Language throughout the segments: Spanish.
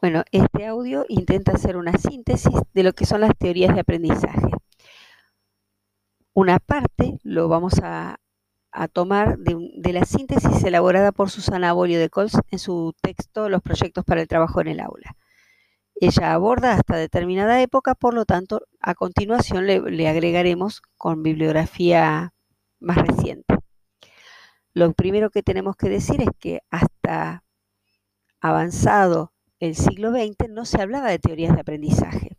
Bueno, este audio intenta hacer una síntesis de lo que son las teorías de aprendizaje. Una parte lo vamos a, tomar de, la síntesis elaborada por Susana Bolio de Cols en su texto Los proyectos para el trabajo en el aula. Ella aborda hasta determinada época, por lo tanto, a continuación le agregaremos con bibliografía más reciente. Lo primero que tenemos que decir es que hasta avanzado el siglo XX no se hablaba de teorías de aprendizaje.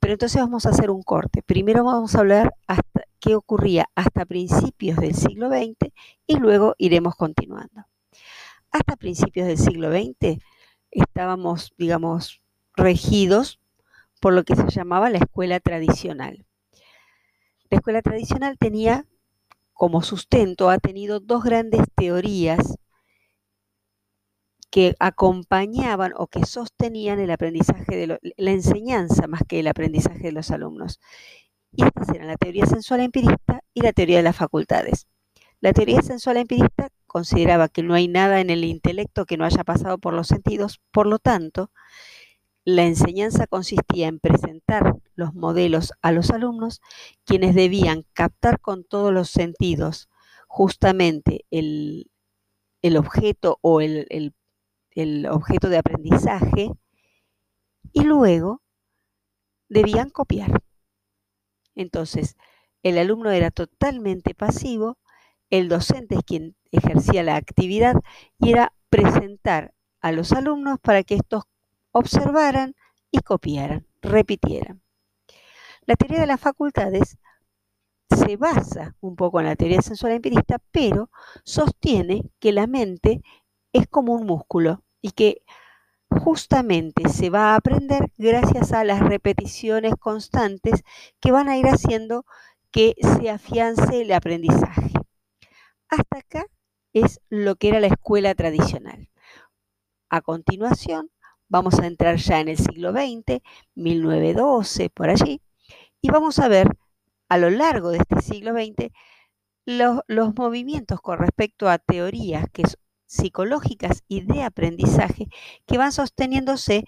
Pero entonces vamos a hacer un corte. Primero vamos a hablar hasta qué ocurría hasta principios del siglo XX y luego iremos continuando. Hasta principios del siglo XX estábamos, digamos, regidos por lo que se llamaba la escuela tradicional. La escuela tradicional tenía como sustento, ha tenido dos grandes teorías que acompañaban o que sostenían el aprendizaje de la enseñanza más que el aprendizaje de los alumnos. Y estas eran la teoría sensual empirista y la teoría de las facultades. La teoría sensual empirista consideraba que no hay nada en el intelecto que no haya pasado por los sentidos, por lo tanto, la enseñanza consistía en presentar los modelos a los alumnos, quienes debían captar con todos los sentidos justamente el, objeto o el, el objeto de aprendizaje y luego debían copiar. Entonces, el alumno era totalmente pasivo, el docente es quien ejercía la actividad y era presentar a los alumnos para que estos observaran y copiaran, repitieran. La teoría de las facultades se basa un poco en la teoría sensual empirista, pero sostiene que la mente es como un músculo y que justamente se va a aprender gracias a las repeticiones constantes que van a ir haciendo que se afiance el aprendizaje. Hasta acá es lo que era la escuela tradicional. A continuación, vamos a entrar ya en el siglo XX, 1912, por allí, y vamos a ver a lo largo de este siglo XX los, los movimientos con respecto a teorías que psicológicas y de aprendizaje que van sosteniéndose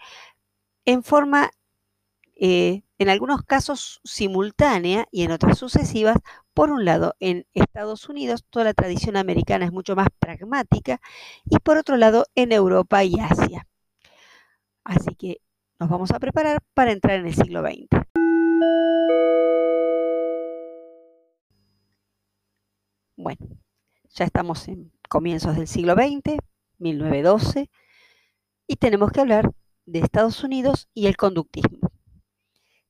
en forma, eh, en algunos casos simultánea y en otras sucesivas. Por un lado, en Estados Unidos toda la tradición americana es mucho más pragmática y por otro lado en Europa y Asia. Así que nos vamos a preparar para entrar en el siglo XX. Bueno, ya estamos en comienzos del siglo XX, 1912, y tenemos que hablar de Estados Unidos y el conductismo.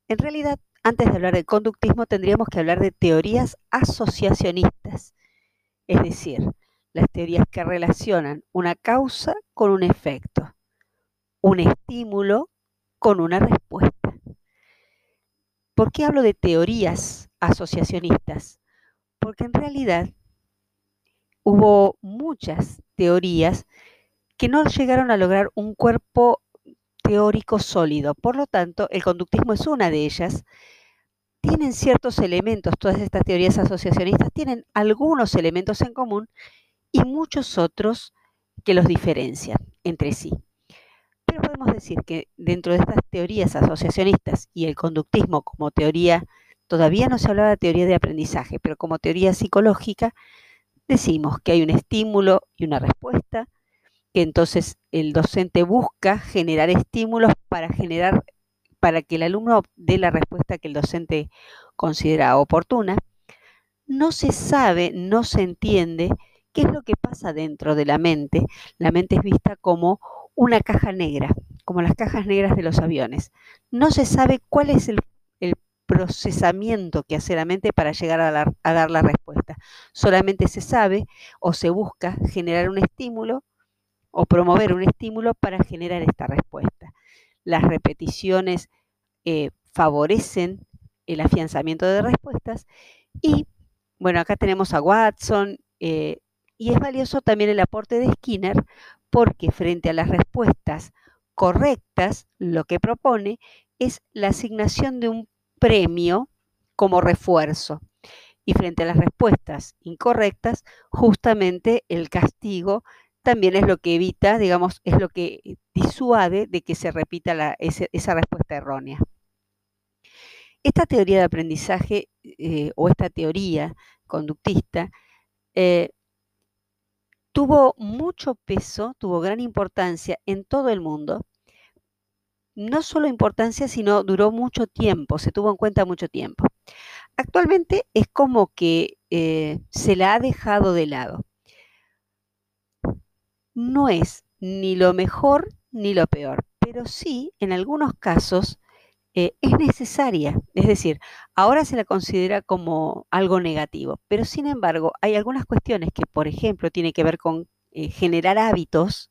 En realidad, antes de hablar del conductismo, tendríamos que hablar de teorías asociacionistas, es decir, las teorías que relacionan una causa con un efecto, un estímulo con una respuesta. ¿Por qué hablo de teorías asociacionistas? Porque en realidad hubo muchas teorías que no llegaron a lograr un cuerpo teórico sólido. Por lo tanto, el conductismo es una de ellas. Tienen ciertos elementos, todas estas teorías asociacionistas tienen algunos elementos en común y muchos otros que los diferencian entre sí. Pero podemos decir que dentro de estas teorías asociacionistas y el conductismo como teoría, todavía no se hablaba de teoría de aprendizaje, pero como teoría psicológica, decimos que hay un estímulo y una respuesta, que entonces el docente busca generar estímulos para generar para que el alumno dé la respuesta que el docente considera oportuna. No se sabe, no se entiende qué es lo que pasa dentro de la mente. La mente es vista como una caja negra, como las cajas negras de los aviones. No se sabe cuál es el procesamiento que hace la mente para llegar a, dar la respuesta. Solamente se sabe o se busca generar un estímulo o promover un estímulo para generar esta respuesta. Las repeticiones eh, favorecen el afianzamiento de respuestas y, bueno, acá tenemos a Watson eh, y es valioso también el aporte de Skinner porque frente a las respuestas correctas, lo que propone es la asignación de un premio como refuerzo. Y frente a las respuestas incorrectas, justamente el castigo también es lo que evita, digamos, es lo que disuade de que se repita esa respuesta errónea. Esta teoría de aprendizaje eh, o esta teoría conductista eh, tuvo mucho peso, tuvo gran importancia en todo el mundo. No solo importancia, sino duró mucho tiempo, se tuvo en cuenta mucho tiempo. Actualmente es como que eh, se la ha dejado de lado. No es ni lo mejor ni lo peor, pero sí, en algunos casos, eh, es necesaria. Es decir, ahora se la considera como algo negativo, pero sin embargo hay algunas cuestiones que, por ejemplo, tienen que ver con eh, generar hábitos,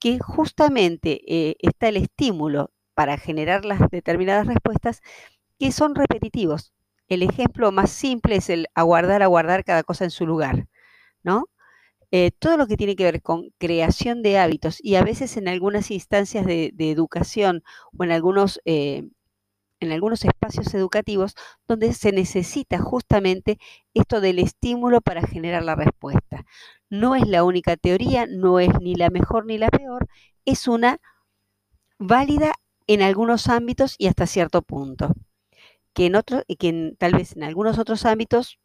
que justamente eh, está el estímulo para generar las determinadas respuestas que son repetitivos. El ejemplo más simple es el aguardar, aguardar cada cosa en su lugar, ¿no? todo lo que tiene que ver con creación de hábitos y a veces en algunas instancias de, educación o en algunos, eh, en algunos espacios educativos donde se necesita justamente esto del estímulo para generar la respuesta. No es la única teoría, no es ni la mejor ni la peor, es una válida en algunos ámbitos y hasta cierto punto. Que, en otros, que tal vez en algunos otros ámbitos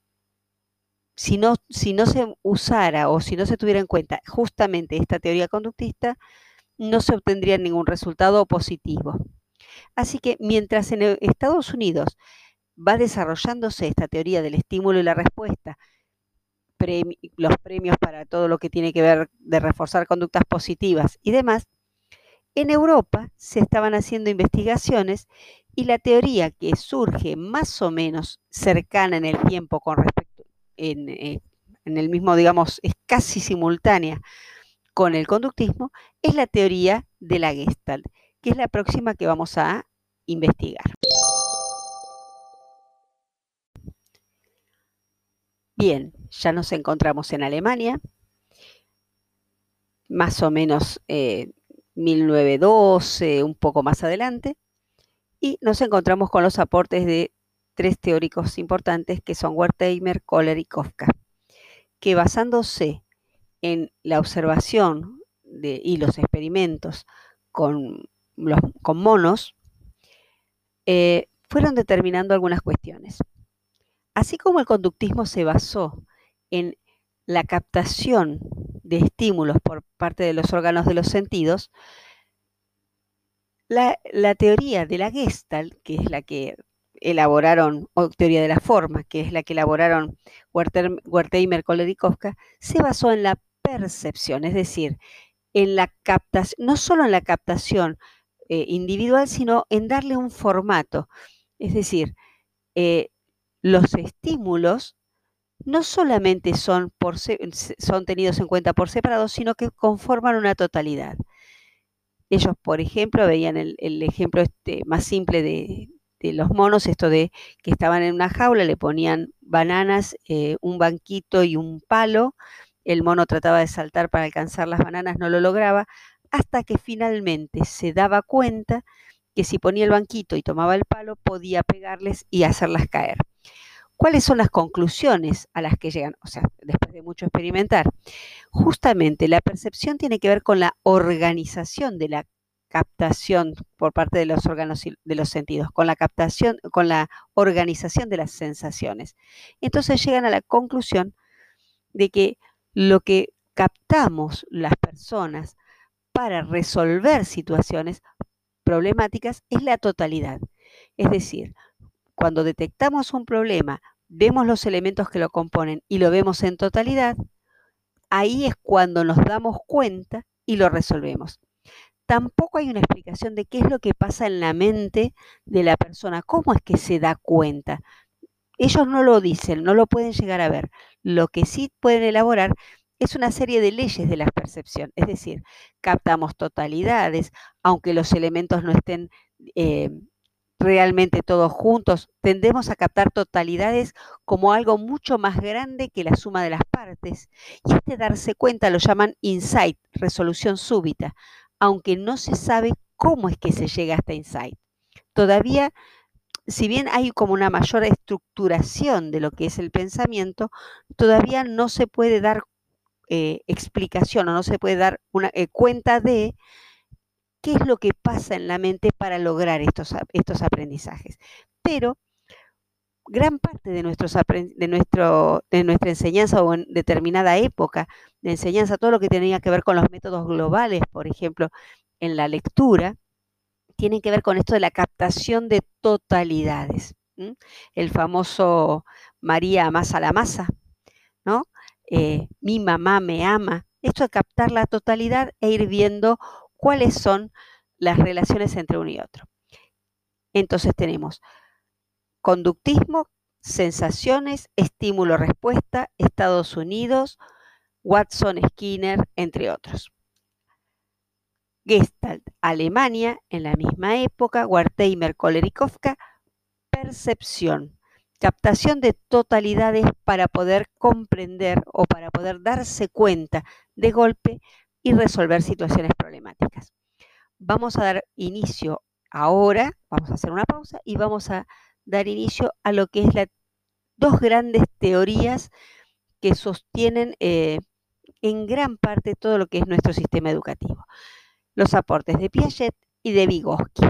si no, si no se usara o si no se tuviera en cuenta justamente esta teoría conductista, no se obtendría ningún resultado positivo. Así que mientras en Estados Unidos va desarrollándose esta teoría del estímulo y la respuesta, los premios para todo lo que tiene que ver de reforzar conductas positivas y demás, en Europa se estaban haciendo investigaciones y la teoría que surge más o menos cercana en el tiempo con respecto eh, en, el mismo, digamos, es casi simultánea con el conductismo, es la teoría de la Gestalt, que es la próxima que vamos a investigar. Bien, ya nos encontramos en Alemania, más o menos 1912, eh, un poco más adelante, y nos encontramos con los aportes de tres teóricos importantes que son Wertheimer, Kohler y Kafka, que basándose en la observación y los experimentos con, con monos, eh, fueron determinando algunas cuestiones. Así como el conductismo se basó en la captación de estímulos por parte de los órganos de los sentidos, la, teoría de la Gestalt, que es la que elaboraron, o teoría de la forma, que es la que elaboraron Wertheimer, Kohler y Kafka, se basó en la percepción, es decir, en la captación, no solo en la captación eh, individual, sino en darle un formato. Es decir, eh, los estímulos no solamente son, por son tenidos en cuenta por separado, sino que conforman una totalidad. Ellos, por ejemplo, veían el, ejemplo este más simple de, los monos, esto de que estaban en una jaula, le ponían bananas, eh, un banquito y un palo, el mono trataba de saltar para alcanzar las bananas, no lo lograba, hasta que finalmente se daba cuenta que si ponía el banquito y tomaba el palo, podía pegarles y hacerlas caer. ¿Cuáles son las conclusiones a las que llegan? O sea, después de mucho experimentar. Justamente la percepción tiene que ver con la organización de la captación por parte de los órganos de los sentidos, con la captación, con la organización de las sensaciones. Entonces llegan a la conclusión de que lo que captamos las personas para resolver situaciones problemáticas es la totalidad. Es decir, cuando detectamos un problema, vemos los elementos que lo componen y lo vemos en totalidad, ahí es cuando nos damos cuenta y lo resolvemos tampoco hay una explicación de qué es lo que pasa en la mente de la persona, cómo es que se da cuenta. Ellos no lo dicen, no lo pueden llegar a ver. Lo que sí pueden elaborar es una serie de leyes de la percepción, es decir, captamos totalidades, aunque los elementos no estén eh, realmente todos juntos, tendemos a captar totalidades como algo mucho más grande que la suma de las partes. Y este darse cuenta lo llaman insight, resolución súbita aunque no se sabe cómo es que se llega a este insight. Todavía, si bien hay como una mayor estructuración de lo que es el pensamiento, todavía no se puede dar eh, explicación o no se puede dar una eh, cuenta de qué es lo que pasa en la mente para lograr estos, estos aprendizajes. Pero gran parte de, nuestros de, nuestro, de nuestra enseñanza o en determinada época de enseñanza, todo lo que tenía que ver con los métodos globales, por ejemplo, en la lectura, tienen que ver con esto de la captación de totalidades. El famoso María amasa la masa. Eh, mi mamá me ama. Esto de captar la totalidad e ir viendo cuáles son las relaciones entre uno y otro. Entonces tenemos conductismo, sensaciones, estímulo-respuesta, Estados Unidos, Watson, Skinner, entre otros. Gestalt, Alemania, en la misma época, Wertheimer, Kohler y Kafka, percepción, captación de totalidades para poder comprender o para poder darse cuenta de golpe y resolver situaciones problemáticas. Vamos a dar inicio ahora, vamos a hacer una pausa y vamos a dar inicio a lo que es las dos grandes teorías que sostienen eh, en gran parte todo lo que es nuestro sistema educativo. Los aportes de Piaget y de Vygotsky.